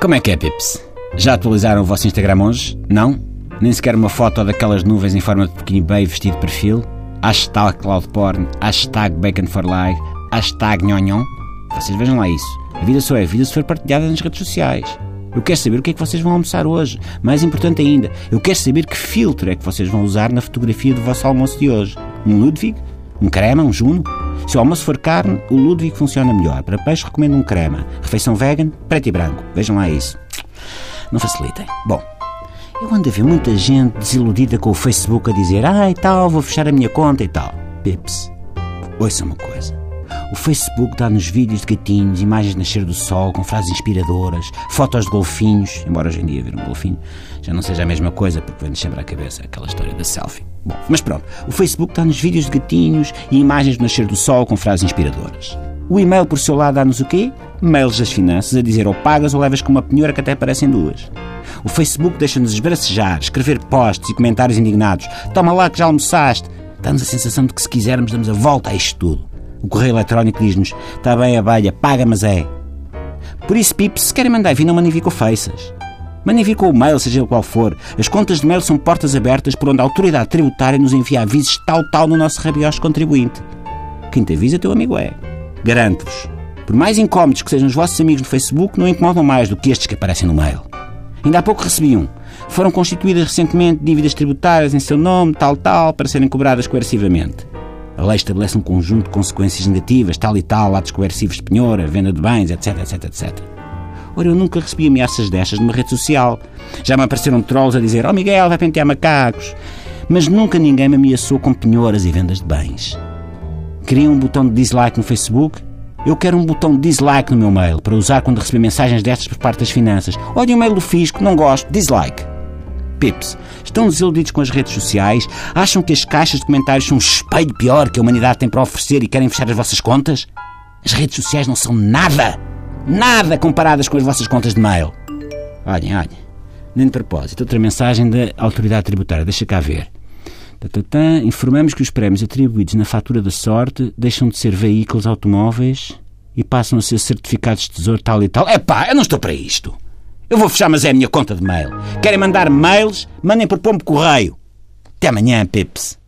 Como é que é, Pips? Já atualizaram o vosso Instagram hoje? Não? Nem sequer uma foto daquelas nuvens em forma de pequeno bem vestido de perfil? Hashtag cloudporn, hashtag bacon for life, hashtag nhonhon? Vocês vejam lá isso. A vida só é vida se for partilhada nas redes sociais. Eu quero saber o que é que vocês vão almoçar hoje. Mais importante ainda, eu quero saber que filtro é que vocês vão usar na fotografia do vosso almoço de hoje. Um Ludwig? Um crema? Um Juno? Se o almoço for carne, o Ludwig funciona melhor. Para peixe, recomendo um crema. Refeição vegan, preto e branco. Vejam lá isso. Não facilitem. Bom, eu ando a ver muita gente desiludida com o Facebook a dizer ai ah, tal, vou fechar a minha conta e tal. Pips, ouça uma coisa. O Facebook dá-nos vídeos de gatinhos, imagens de nascer do sol, com frases inspiradoras, fotos de golfinhos, embora hoje em dia ver um golfinho já não seja a mesma coisa, porque vem-nos sempre à cabeça aquela história da selfie. Bom, mas pronto, o Facebook dá-nos vídeos de gatinhos e imagens do nascer do sol com frases inspiradoras. O e-mail, por seu lado, dá-nos o quê? Mails das finanças a dizer ou pagas ou levas com uma penhora que até parecem duas. O Facebook deixa-nos esbracejar, escrever posts e comentários indignados. Toma lá que já almoçaste. Dá-nos a sensação de que se quisermos damos a volta a isto tudo. O correio eletrónico diz-nos, está bem a abelha, paga mas é. Por isso, Pips, se querem mandar vir, não mandem vir com com o mail, seja qual for. As contas de mail são portas abertas por onde a autoridade tributária nos envia avisos tal tal no nosso rabiosco contribuinte. Quem te avisa, teu amigo é. Garanto-vos. Por mais incómodos que sejam os vossos amigos no Facebook, não incomodam mais do que estes que aparecem no mail. Ainda há pouco recebi um. Foram constituídas recentemente dívidas tributárias em seu nome, tal, tal, para serem cobradas coercivamente. A lei estabelece um conjunto de consequências negativas, tal e tal, atos coercivos de penhora, venda de bens, etc, etc, etc. Ora, eu nunca recebi ameaças destas numa rede social. Já me apareceram trolls a dizer: Oh Miguel, vai pentear macacos. Mas nunca ninguém me ameaçou com penhoras e vendas de bens. Queria um botão de dislike no Facebook? Eu quero um botão de dislike no meu mail para usar quando receber mensagens destas por parte das finanças. Olha o mail do fisco, não gosto, dislike. Pips, estão desiludidos com as redes sociais? Acham que as caixas de comentários são um espelho pior que a humanidade tem para oferecer e querem fechar as vossas contas? As redes sociais não são nada! Nada comparadas com as vossas contas de mail. Olhem, olhem. Nem de propósito, outra mensagem da autoridade tributária. Deixa cá ver. Tatatã, informamos que os prémios atribuídos na fatura da sorte deixam de ser veículos automóveis e passam a ser certificados de tesouro tal e tal. Epá, eu não estou para isto. Eu vou fechar, mas é a minha conta de mail. Querem mandar mails? Mandem por pombo correio. Até amanhã, Pips.